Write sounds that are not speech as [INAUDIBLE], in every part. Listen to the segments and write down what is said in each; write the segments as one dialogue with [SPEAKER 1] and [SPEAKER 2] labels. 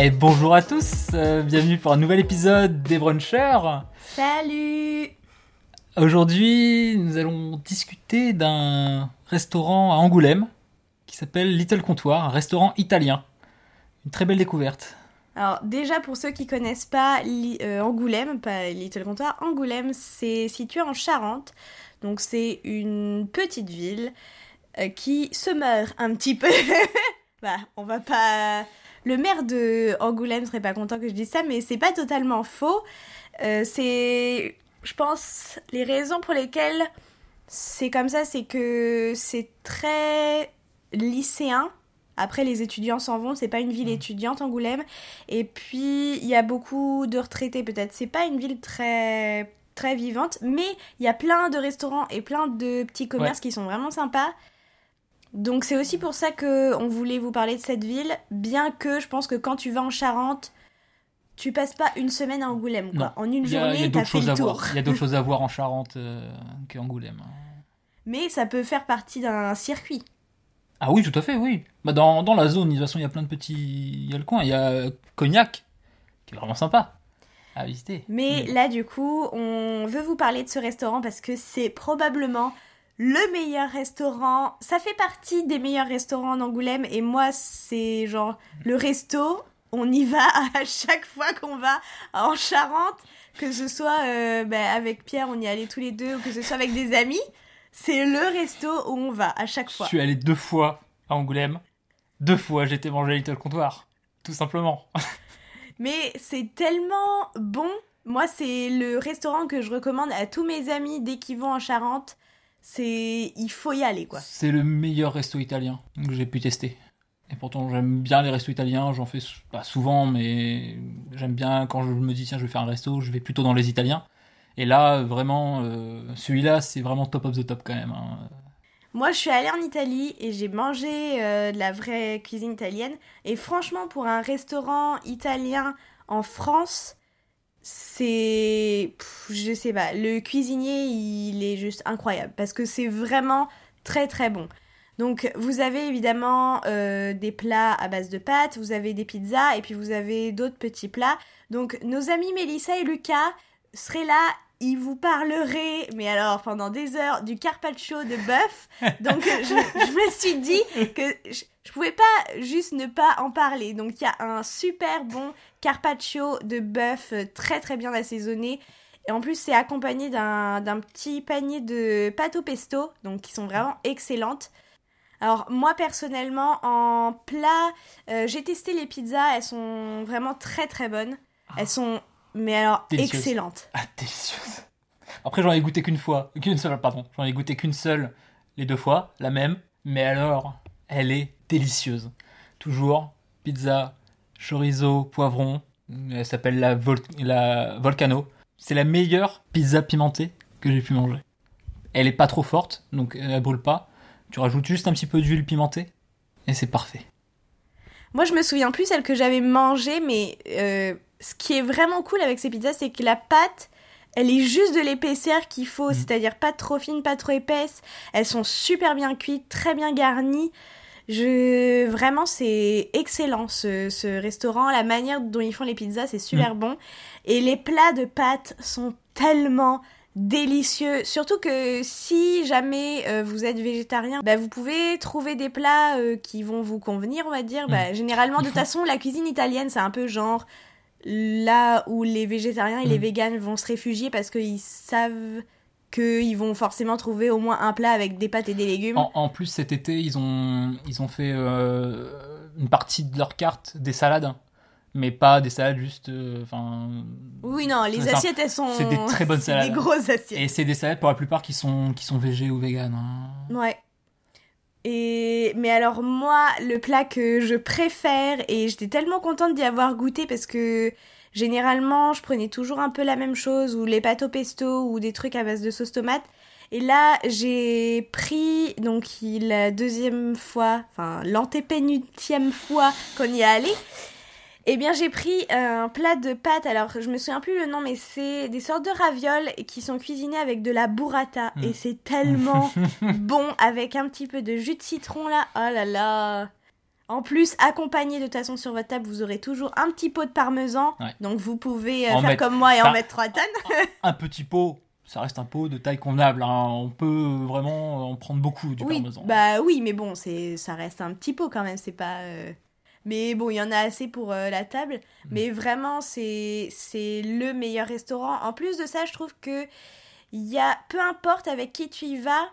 [SPEAKER 1] Et bonjour à tous, euh, bienvenue pour un nouvel épisode des Brunchers.
[SPEAKER 2] Salut
[SPEAKER 1] Aujourd'hui, nous allons discuter d'un restaurant à Angoulême qui s'appelle Little Comptoir, un restaurant italien. Une très belle découverte.
[SPEAKER 2] Alors déjà pour ceux qui connaissent pas euh, Angoulême, pas Little Comptoir, Angoulême c'est situé en Charente, donc c'est une petite ville euh, qui se meurt un petit peu. [LAUGHS] bah on va pas... Le maire de Angoulême serait pas content que je dise ça, mais c'est pas totalement faux. Euh, c'est, je pense, les raisons pour lesquelles c'est comme ça, c'est que c'est très lycéen. Après, les étudiants s'en vont, c'est pas une ville étudiante, Angoulême. Et puis, il y a beaucoup de retraités, peut-être. C'est pas une ville très, très vivante, mais il y a plein de restaurants et plein de petits commerces qui sont vraiment sympas. Donc, c'est aussi pour ça que on voulait vous parler de cette ville, bien que je pense que quand tu vas en Charente, tu passes pas une semaine à Angoulême, quoi. En une journée, t'as
[SPEAKER 1] d'autres
[SPEAKER 2] fait le
[SPEAKER 1] à
[SPEAKER 2] tour.
[SPEAKER 1] Il y a d'autres [LAUGHS] choses à voir en Charente euh, qu'Angoulême.
[SPEAKER 2] Mais ça peut faire partie d'un circuit.
[SPEAKER 1] Ah oui, tout à fait, oui. Bah dans, dans la zone, de toute façon, il y a plein de petits. Il y a le coin, il y a Cognac, qui est vraiment sympa à visiter.
[SPEAKER 2] Mais
[SPEAKER 1] Mm.
[SPEAKER 2] là, du coup, on veut vous parler de ce restaurant parce que c'est probablement le meilleur restaurant. Ça fait partie des meilleurs restaurants d'Angoulême et moi, c'est genre le resto. On y va [LAUGHS] à chaque fois qu'on va en Charente, que ce soit euh, ben, avec Pierre, on y allait tous les deux, ou que ce soit avec des amis. C'est le resto où on va à chaque
[SPEAKER 1] Je
[SPEAKER 2] fois.
[SPEAKER 1] suis allé deux fois à Angoulême. Deux fois, été manger à Little Comptoir. Tout simplement. [LAUGHS]
[SPEAKER 2] Mais c'est tellement bon. Moi, c'est le restaurant que je recommande à tous mes amis dès qu'ils vont en Charente. C'est, il faut y aller, quoi.
[SPEAKER 1] C'est le meilleur resto italien que j'ai pu tester. Et pourtant, j'aime bien les restos italiens. J'en fais pas souvent, mais j'aime bien quand je me dis tiens, je vais faire un resto, je vais plutôt dans les italiens. Et là, vraiment, euh, celui-là, c'est vraiment top of the top quand même. hein.
[SPEAKER 2] Moi, je suis allée en Italie et j'ai mangé euh, de la vraie cuisine italienne. Et franchement, pour un restaurant italien en France, c'est, je sais pas, le cuisinier, il est juste incroyable parce que c'est vraiment très très bon. Donc, vous avez évidemment euh, des plats à base de pâtes, vous avez des pizzas et puis vous avez d'autres petits plats. Donc, nos amis Mélissa et Lucas seraient là, ils vous parleraient, mais alors pendant des heures, du carpaccio de bœuf. Donc, je, me suis dit que je pouvais pas juste ne pas en parler. Donc, il y a un super bon carpaccio de bœuf euh, très très bien assaisonné. Et en plus, c'est accompagné d'un d'un petit panier de pâtes au pesto, donc qui sont vraiment excellentes. Alors moi personnellement en plat, euh, j'ai testé les pizzas, elles sont vraiment très très bonnes. Elles sont mais alors
[SPEAKER 1] Délicieuses.
[SPEAKER 2] excellentes.
[SPEAKER 1] Ah, délicieuse. Après, j'en ai goûté qu'une fois. Qu'une seule, pardon. J'en ai goûté qu'une seule les deux fois, la même. Mais alors, elle est délicieuse. Toujours pizza, chorizo, poivron. Elle s'appelle la, Vol- la Volcano. C'est la meilleure pizza pimentée que j'ai pu manger. Elle est pas trop forte, donc elle brûle pas. Tu rajoutes juste un petit peu d'huile pimentée et c'est parfait.
[SPEAKER 2] Moi je me souviens plus celle que j'avais mangée, mais euh, ce qui est vraiment cool avec ces pizzas, c'est que la pâte, elle est juste de l'épaisseur qu'il faut,
[SPEAKER 1] Mhm.
[SPEAKER 2] c'est-à-dire pas trop fine, pas trop épaisse. Elles sont super bien cuites, très bien garnies. Je vraiment c'est excellent ce, ce restaurant, la manière dont ils font les pizzas, c'est super bon et les plats de pâtes sont tellement délicieux. Surtout que si jamais euh, vous êtes végétarien, bah, vous pouvez trouver des plats euh, qui vont vous convenir, on va dire. Bah, généralement,
[SPEAKER 1] Il
[SPEAKER 2] de toute
[SPEAKER 1] faut-
[SPEAKER 2] façon, la cuisine italienne, c'est un peu genre là où les végétariens et les
[SPEAKER 1] Mm.
[SPEAKER 2] véganes vont se réfugier parce qu'ils savent qu'ils vont forcément trouver au moins un plat avec des pâtes et des légumes.
[SPEAKER 1] En, en plus, cet été, ils ont, ils ont fait euh, une partie de leur carte des salades. Mais pas des salades juste. euh.
[SPEAKER 2] Oui, non, les
[SPEAKER 1] ça.
[SPEAKER 2] assiettes, elles sont.
[SPEAKER 1] C'est des très bonnes [LAUGHS]
[SPEAKER 2] c'est
[SPEAKER 1] salades.
[SPEAKER 2] Des grosses assiettes.
[SPEAKER 1] et c'est des salades pour la plupart qui sont, qui sont végés ou véganes. hein.
[SPEAKER 2] Ouais. Et mais alors moi, le plat que je préfère et j'étais tellement contente d'y avoir goûté parce que généralement, je prenais toujours un peu la même chose ou les pâtes au pesto ou des trucs à base de sauce tomate. Et là, j'ai pris donc la deuxième fois, enfin l'antépénultième fois qu'on y est allé. Eh bien, j'ai pris un plat de pâtes. Alors, je me souviens plus le nom, mais c'est des sortes de ravioles qui sont cuisinées avec de la burrata. Et c'est tellement [LAUGHS] bon avec un petit peu de jus de citron là. Oh là là. En plus, accompagné de toute façon sur votre table, vous aurez toujours un petit pot de parmesan.
[SPEAKER 1] Ouais.
[SPEAKER 2] Donc vous pouvez euh, faire
[SPEAKER 1] mettre-
[SPEAKER 2] comme moi et en mettre 3 tonnes.
[SPEAKER 1] Un petit pot, ça reste un pot de taille convenable. hein. On peut vraiment en prendre beaucoup du
[SPEAKER 2] oui,
[SPEAKER 1] parmesan.
[SPEAKER 2] bah oui, mais bon, c'est ça reste un petit pot quand même, c'est pas. euh, Mais bon, il y en a assez pour euh, la table.
[SPEAKER 1] Mm.
[SPEAKER 2] Mais vraiment, c'est c'est le meilleur restaurant. En plus de ça, je trouve que il y a peu importe avec qui tu y vas.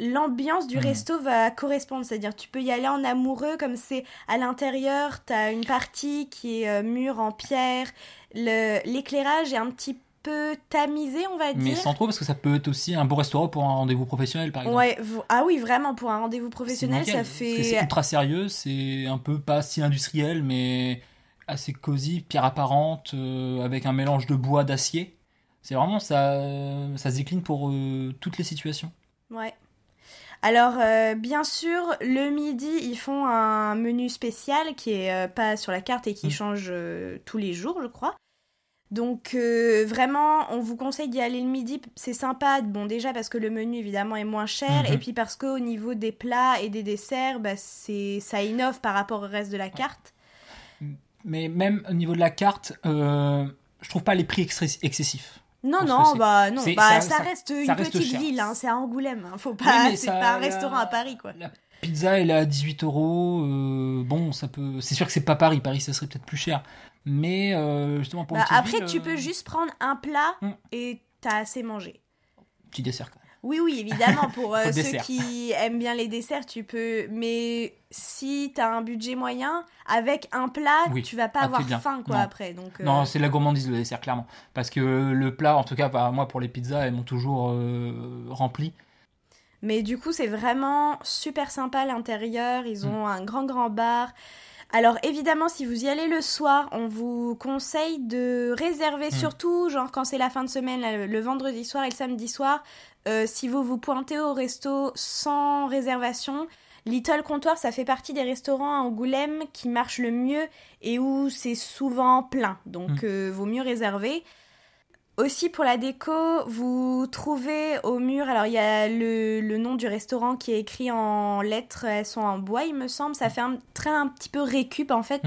[SPEAKER 2] L'ambiance du
[SPEAKER 1] Mm.
[SPEAKER 2] resto va correspondre, c'est-à-dire tu peux y aller en amoureux comme c'est à l'intérieur, t'as une partie qui est euh, mur en pierre, l'éclairage est un petit peu tamisé, on va
[SPEAKER 1] Mais
[SPEAKER 2] dire.
[SPEAKER 1] sans trop, parce que ça peut être aussi un bon restaurant pour un rendez-vous professionnel, par exemple.
[SPEAKER 2] Ouais, ah oui, vraiment, pour un rendez-vous professionnel,
[SPEAKER 1] nickel,
[SPEAKER 2] ça
[SPEAKER 1] que C'est
[SPEAKER 2] fait.
[SPEAKER 1] ultra sérieux, c'est un peu pas si industriel, mais assez cosy, pierre apparente, euh, avec un mélange de bois, d'acier. C'est vraiment ça, ça se décline pour euh, toutes les situations.
[SPEAKER 2] Ouais. Alors, euh, bien sûr, le midi, ils font un menu spécial qui est euh, pas sur la carte et qui
[SPEAKER 1] Mm.
[SPEAKER 2] change euh, tous les jours, je crois. Donc, vraiment, on vous conseille d'y aller le midi. C'est sympa, bon, déjà parce que le menu, évidemment, est moins cher.
[SPEAKER 1] Mhm.
[SPEAKER 2] Et puis parce qu'au niveau des plats et des desserts, bah, c'est, ça innove par rapport au reste de la carte.
[SPEAKER 1] Mais même au niveau de la carte, je trouve pas les prix excessifs.
[SPEAKER 2] Non, non, bah non, bah,
[SPEAKER 1] ça-
[SPEAKER 2] ça,
[SPEAKER 1] ça-
[SPEAKER 2] reste une
[SPEAKER 1] ça reste
[SPEAKER 2] petite
[SPEAKER 1] cher.
[SPEAKER 2] ville, hein, c'est à Angoulême. hein, Faut pas,
[SPEAKER 1] Oui,
[SPEAKER 2] c'est pas un
[SPEAKER 1] la-
[SPEAKER 2] restaurant à Paris, quoi.
[SPEAKER 1] La pizza, elle est à 18 euros. euh, bon, ça peut. C'est sûr que c'est pas Paris. Paris, ça serait peut-être plus cher. Mais euh, justement, pour
[SPEAKER 2] Bah, après,
[SPEAKER 1] ville,
[SPEAKER 2] tu
[SPEAKER 1] euh,
[SPEAKER 2] peux juste prendre un plat
[SPEAKER 1] Mm.
[SPEAKER 2] et t'as assez mangé.
[SPEAKER 1] Petit dessert, même.
[SPEAKER 2] Oui, oui, évidemment, pour [LAUGHS] euh, ceux qui aiment bien les desserts, tu peux. Mais si t'as un budget moyen, avec un plat,
[SPEAKER 1] Oui,
[SPEAKER 2] tu vas pas
[SPEAKER 1] ah,
[SPEAKER 2] avoir
[SPEAKER 1] c'est bien.
[SPEAKER 2] faim, quoi,
[SPEAKER 1] Non.
[SPEAKER 2] après. Donc, euh,
[SPEAKER 1] Non, c'est de la gourmandise le dessert, clairement. Parce que le plat, en tout cas, bah, moi pour les pizzas, elles m'ont toujours euh, rempli.
[SPEAKER 2] Mais du coup, c'est vraiment super sympa l'intérieur. Ils
[SPEAKER 1] Mm.
[SPEAKER 2] ont un grand, grand bar. Alors évidemment, si vous y allez le soir, on vous conseille de réserver,
[SPEAKER 1] Mm.
[SPEAKER 2] surtout genre quand c'est la fin de semaine, le vendredi soir et le samedi soir. euh, si vous vous pointez au resto sans réservation, Little Comptoir, ça fait partie des restaurants à Angoulême qui marchent le mieux et où c'est souvent plein. Donc
[SPEAKER 1] Mm.
[SPEAKER 2] euh, vaut mieux réserver. Aussi pour la déco, vous trouvez au mur, alors il y a le, le nom du restaurant qui est écrit en lettres, elles sont en bois il me semble, ça fait un très un petit peu récup en fait.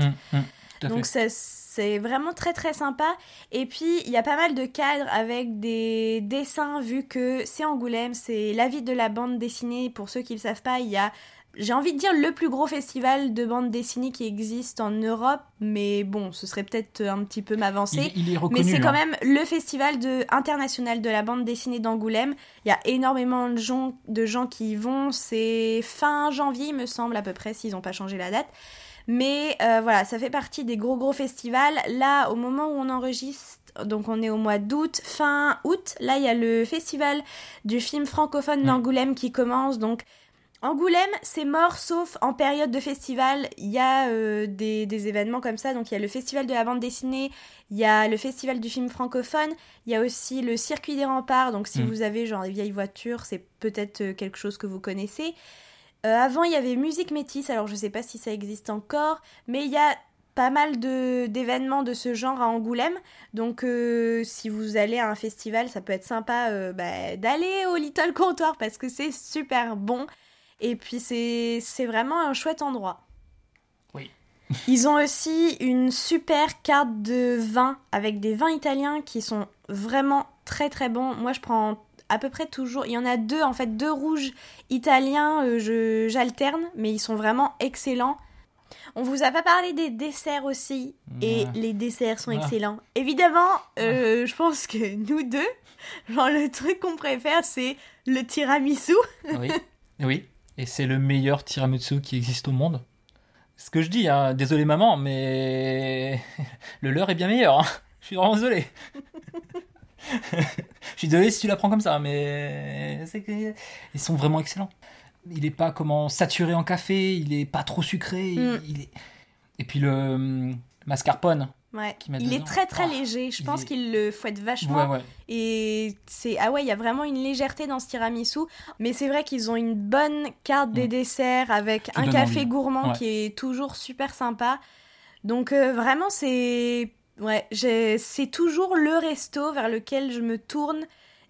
[SPEAKER 1] Tout à
[SPEAKER 2] Donc
[SPEAKER 1] fait.
[SPEAKER 2] c'est vraiment très très sympa. Et puis il y a pas mal de cadres avec des dessins vu que c'est Angoulême, c'est la vie de la bande dessinée. Pour ceux qui ne le savent pas, il y a, j'ai envie de dire, le plus gros festival de bande dessinée qui existe en Europe. Mais bon, ce serait peut-être un petit peu m'avancer.
[SPEAKER 1] Il, il est reconnu.
[SPEAKER 2] Mais c'est quand
[SPEAKER 1] hein.
[SPEAKER 2] même le festival de, international de la bande dessinée d'Angoulême. Il y a énormément de gens, de gens qui y vont. C'est fin janvier, il me semble, à peu près, s'ils n'ont pas changé la date. Mais euh, voilà, ça fait partie des gros gros festivals. Là, au moment où on enregistre, donc on est au mois d'août, fin août, là il y a le festival du film francophone d'Angoulême qui commence. Donc Angoulême, c'est mort sauf en période de festival. Il y a euh, des, des événements comme ça. Donc il y a le festival de la bande dessinée, il y a le festival du film francophone, il y a aussi le circuit des remparts. Donc si
[SPEAKER 1] Mm.
[SPEAKER 2] vous avez genre des vieilles voitures, c'est peut-être euh, quelque chose que vous connaissez. Euh, avant, il y avait Musique Métis, alors je sais pas si ça existe encore, mais il y a pas mal de d'événements de ce genre à Angoulême. Donc euh, si vous allez à un festival, ça peut être sympa bah, d'aller au Little Comptoir parce que c'est super bon. Et puis c'est vraiment un chouette endroit.
[SPEAKER 1] Oui. [LAUGHS]
[SPEAKER 2] Ils ont aussi une super carte de vin avec des vins italiens qui sont vraiment très très bons. Moi je prends à peu près toujours, il y en a deux en fait, deux rouges italiens, euh, j'alterne, mais ils sont vraiment excellents. On vous a pas parlé des desserts aussi, et
[SPEAKER 1] Ouais.
[SPEAKER 2] les desserts sont
[SPEAKER 1] Ah.
[SPEAKER 2] excellents. Évidemment, euh, je pense que nous deux, [LAUGHS] genre le truc qu'on préfère, c'est le tiramisu.
[SPEAKER 1] Oui. oui. Et c'est le meilleur tiramisu qui existe au monde. Ce que je dis, hein. désolé maman, mais [LAUGHS] le leur est bien meilleur. hein. Je suis vraiment désolé. [LAUGHS] je suis désolé si tu l'apprends comme ça, mais que ils sont vraiment excellents. Il est pas comment saturé en café, il est pas trop sucré, il-
[SPEAKER 2] Mm.
[SPEAKER 1] il est... et puis le hum, mascarpone.
[SPEAKER 2] Ouais. Il est très très
[SPEAKER 1] Ah,
[SPEAKER 2] léger, je pense
[SPEAKER 1] est-
[SPEAKER 2] qu'il le fouette vachement.
[SPEAKER 1] Ouais ouais.
[SPEAKER 2] Et c'est ah ouais, il y a vraiment une légèreté dans ce tiramisu, mais c'est vrai qu'ils ont une bonne carte des
[SPEAKER 1] Mm.
[SPEAKER 2] desserts avec un café
[SPEAKER 1] envie.
[SPEAKER 2] gourmand qui est toujours super sympa. Donc euh, vraiment c'est ouais, c'est toujours le resto vers lequel je me tourne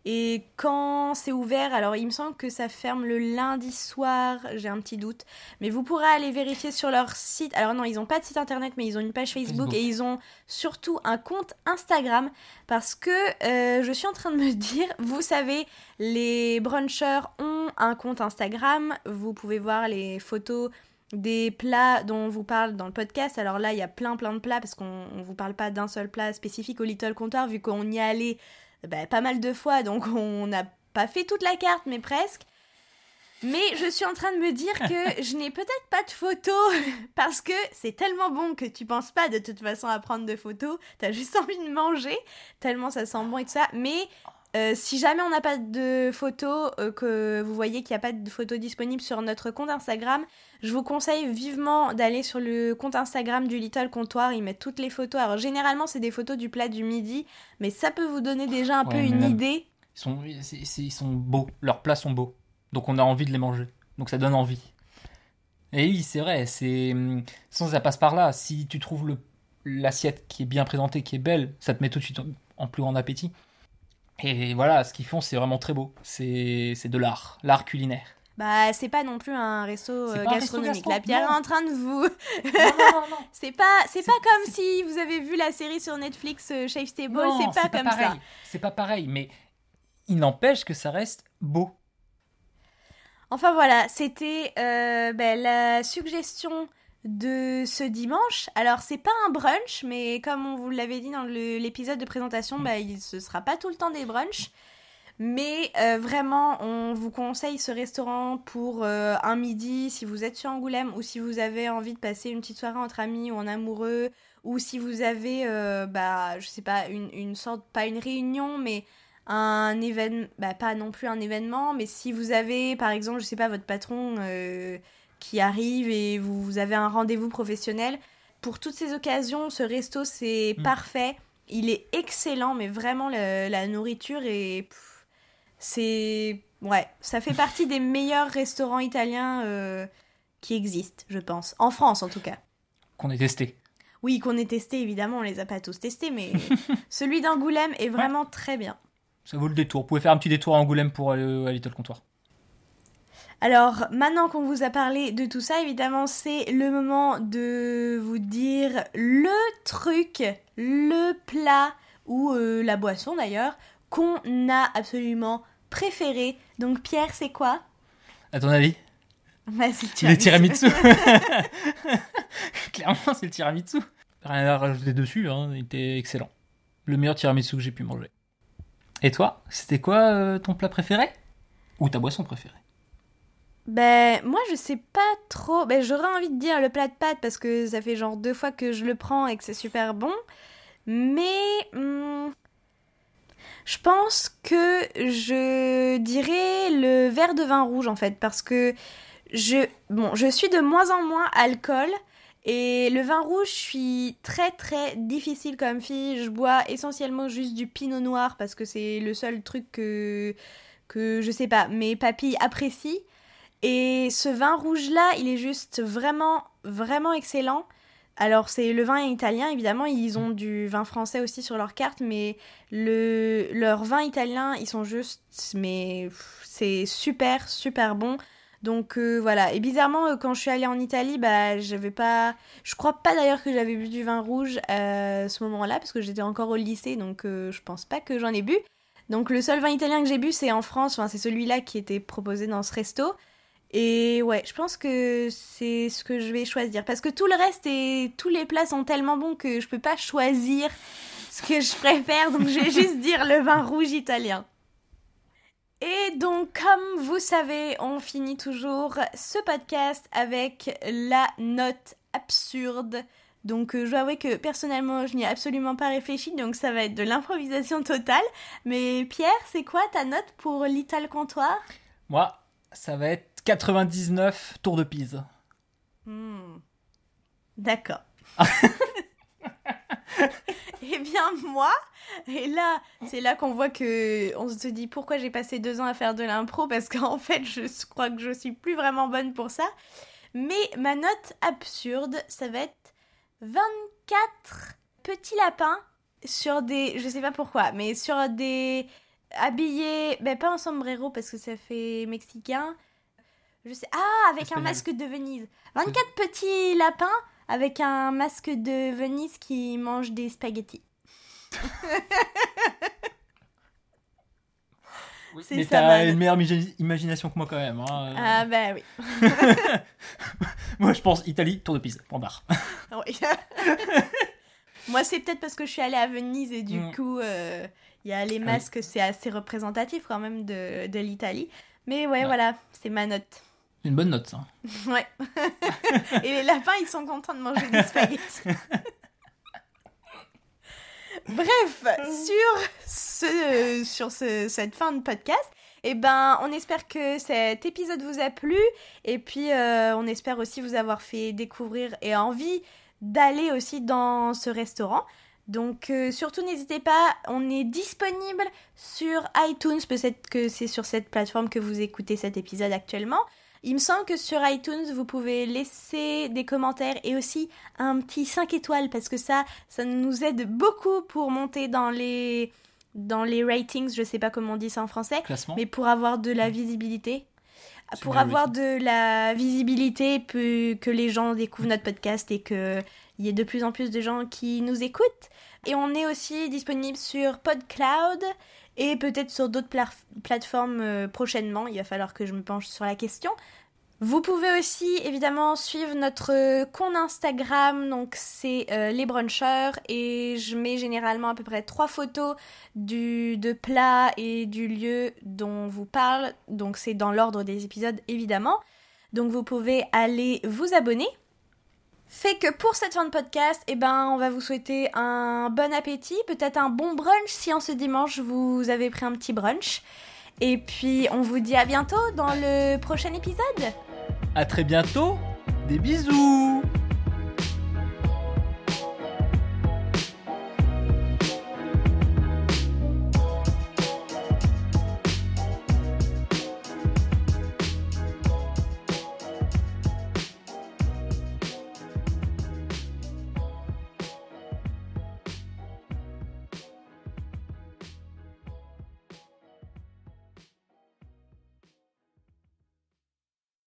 [SPEAKER 2] Et quand c'est ouvert, alors il me semble que ça ferme le lundi soir, j'ai un petit doute. Mais vous pourrez aller vérifier sur leur site. Alors non, ils n'ont pas de site internet, mais ils ont une page Facebook,
[SPEAKER 1] Facebook.
[SPEAKER 2] et ils ont surtout un compte Instagram. Parce que euh, je suis en train de me dire, vous savez, les brunchers ont un compte Instagram. Vous pouvez voir les photos des plats dont on vous parle dans le podcast. Alors là, il y a plein plein de plats parce qu'on ne vous parle pas d'un seul plat spécifique au Little Comptoir vu qu'on y est allé bah, pas mal de fois, donc [LAUGHS] on n'a pas fait toute la carte, mais presque. Mais je suis en train de me dire que [LAUGHS] je n'ai peut-être pas de photos [LAUGHS] parce que c'est tellement bon que tu penses pas de toute façon à prendre de photos. T'as juste envie de manger tellement ça sent bon et tout ça. Mais euh, si jamais on n'a pas de photos, euh, que vous voyez qu'il n'y a pas de photos disponibles sur notre compte Instagram, je vous conseille vivement d'aller sur le compte Instagram du Little Comptoir. Ils mettent toutes les photos. Alors généralement c'est des photos du plat du midi, mais ça peut vous donner déjà un
[SPEAKER 1] Ouais,
[SPEAKER 2] peu une
[SPEAKER 1] même-
[SPEAKER 2] idée.
[SPEAKER 1] Ils sont, ils beaux, leurs plats sont beaux. Donc on a envie de les manger. Donc ça donne envie. Et oui, c'est vrai, c'est. hum, Sans ça passe par là. Si tu trouves l'assiette qui est bien présentée, qui est belle, ça te met tout de suite en, en plus grand appétit. Et voilà, ce qu'ils font, c'est vraiment très beau. C'est c'est de l'art, l'art culinaire.
[SPEAKER 2] Bah c'est pas non plus un resto euh, gastronomique.
[SPEAKER 1] gastro,
[SPEAKER 2] La Pierre est en train de vous.
[SPEAKER 1] Non, non, non, non. [LAUGHS]
[SPEAKER 2] C'est pas c'est pas comme si vous avez vu la série sur Netflix euh, Chef's Table.
[SPEAKER 1] Non,
[SPEAKER 2] C'est pas comme
[SPEAKER 1] pareil.
[SPEAKER 2] ça.
[SPEAKER 1] C'est pas pareil, mais il n'empêche que ça reste beau.
[SPEAKER 2] Enfin voilà, c'était euh, ben, la suggestion de ce dimanche. Alors c'est pas un brunch, mais comme on vous l'avait dit dans l'épisode de présentation, ben, il ce sera pas tout le temps des brunchs. Mais euh, vraiment, on vous conseille ce restaurant pour euh, un midi si vous êtes sur Angoulême ou si vous avez envie de passer une petite soirée entre amis ou en amoureux ou si vous avez, euh, bah, je sais pas, une, une sorte, pas une réunion, mais un événement, bah, pas non plus un événement, mais si vous avez, par exemple, je sais pas, votre patron qui arrive et vous, vous avez un rendez-vous professionnel, pour toutes ces occasions, ce resto, c'est
[SPEAKER 1] Mm.
[SPEAKER 2] parfait. Il est excellent, mais vraiment, le- la nourriture est... c'est... Ouais, ça fait partie des [LAUGHS] meilleurs restaurants italiens euh, qui existent, je pense. En France, en tout cas.
[SPEAKER 1] Qu'on ait testé.
[SPEAKER 2] Oui, qu'on ait testé, évidemment, on les a pas tous testés, mais [LAUGHS] celui d'Angoulême est vraiment très bien.
[SPEAKER 1] Ça vaut le détour. Vous pouvez faire un petit détour à Angoulême pour aller à Little Comptoir.
[SPEAKER 2] Alors, maintenant qu'on vous a parlé de tout ça, évidemment, c'est le moment de vous dire le truc, le plat ou euh, la boisson d'ailleurs qu'on a absolument préféré. Donc, Pierre, c'est quoi?
[SPEAKER 1] À ton avis?
[SPEAKER 2] Bah, c'est
[SPEAKER 1] Le tiramisu. [LAUGHS] Clairement, c'est le tiramisu. Rien à rajouter dessus, hein, il était excellent. Le meilleur tiramisu que j'ai pu manger. Et toi, c'était quoi euh, ton plat préféré? Ou ta boisson préférée?
[SPEAKER 2] Ben, moi, je sais pas trop. Ben, j'aurais envie de dire le plat de pâtes parce que ça fait genre deux fois que je le prends et que c'est super bon. Mais. hmm, je pense que je dirais le verre de vin rouge en fait parce que je bon je suis de moins en moins alcool et le vin rouge je suis très très difficile comme fille je bois essentiellement juste du pinot noir parce que c'est le seul truc que que je sais pas mes papilles apprécient et ce vin rouge là il est juste vraiment vraiment excellent. Alors c'est le vin italien évidemment ils ont du vin français aussi sur leur carte mais le leur vin italien ils sont juste mais c'est super super bon. Donc euh, voilà. Et bizarrement euh, quand je suis allée en Italie bah j'avais pas je crois pas d'ailleurs que j'avais bu du vin rouge à ce moment-là parce que j'étais encore au lycée donc euh, je pense pas que j'en ai bu. Donc le seul vin italien que j'ai bu c'est en France enfin c'est celui-là qui était proposé dans ce resto et ouais, je pense que c'est ce que je vais choisir. Parce que tout le reste et tous les plats sont tellement bons que je peux pas choisir ce que je préfère. Donc je vais [LAUGHS] juste dire le vin rouge italien. Et donc, comme vous savez, on finit toujours ce podcast avec la note absurde. Donc, euh, je dois avouer que personnellement, je n'y ai absolument pas réfléchi, donc ça va être de l'improvisation totale. Mais Pierre, c'est quoi ta note pour l'Ital Comptoir?
[SPEAKER 1] Moi, ça va être 99 tours de Pise.
[SPEAKER 2] Hmm. D'accord. [LAUGHS] Eh bien moi, et là, c'est là qu'on voit que on se dit pourquoi j'ai passé deux ans à faire de l'impro parce qu'en [LAUGHS] fait, je crois que je suis plus vraiment bonne pour ça. Mais ma note absurde, ça va être 24 petits lapins sur des, je sais pas pourquoi, mais sur des habillé, ben pas en sombrero parce que ça fait mexicain. Je sais. Ah, avec
[SPEAKER 1] Espagnol.
[SPEAKER 2] un masque de Venise. 24 petits lapins avec un masque de Venise qui mange des spaghettis. [LAUGHS]
[SPEAKER 1] Mais t'as une meilleure imagi- imagination que moi quand même. hein.
[SPEAKER 2] Ah bah oui. [LAUGHS]
[SPEAKER 1] Moi je pense Italie, tour de Pise, point barre. [LAUGHS]
[SPEAKER 2] Moi, c'est peut-être parce que je suis allée à Venise et du
[SPEAKER 1] Mm.
[SPEAKER 2] coup, euh, il y a les
[SPEAKER 1] oui.
[SPEAKER 2] masques, c'est assez représentatif quand même de, de l'Italie. Mais ouais,
[SPEAKER 1] Ouais.
[SPEAKER 2] voilà, c'est ma note.
[SPEAKER 1] Une bonne note ça. [LAUGHS]
[SPEAKER 2] Ouais. [LAUGHS] et les lapins, ils sont contents de manger des spaghettis. [LAUGHS] Bref, sur, ce, sur ce- cette fin de podcast, eh ben, on espère que cet épisode vous a plu et puis euh, on espère aussi vous avoir fait découvrir et envie d'aller aussi dans ce restaurant. Donc euh, surtout n'hésitez pas, on est disponible sur iTunes, peut-être que c'est sur cette plateforme que vous écoutez cet épisode actuellement. Il me semble que sur iTunes, vous pouvez laisser des commentaires et aussi un petit 5 étoiles parce que ça, ça nous aide beaucoup pour monter dans les, dans les ratings, je sais pas comment on dit ça en français,
[SPEAKER 1] Classement.
[SPEAKER 2] mais pour avoir de la visibilité. Pour avoir de la visibilité, que les gens découvrent notre podcast et qu'il y ait de plus en plus de gens qui nous écoutent. Et on est aussi disponible sur PodCloud et peut-être sur d'autres pla- plateformes euh, prochainement. Il va falloir que je me penche sur la question. Vous pouvez aussi évidemment suivre notre euh, compte Instagram, donc c'est euh, les brunchers et je mets généralement à peu près trois photos du, de plats et du lieu dont on vous parle, donc c'est dans l'ordre des épisodes évidemment. Donc vous pouvez aller vous abonner. Fait que pour cette fin de podcast, eh ben, on va vous souhaiter un bon appétit, peut-être un bon brunch si en ce dimanche vous avez pris un petit brunch. Et puis on vous dit à bientôt dans le prochain épisode.
[SPEAKER 1] À très bientôt. Des bisous.